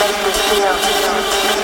Make me feel.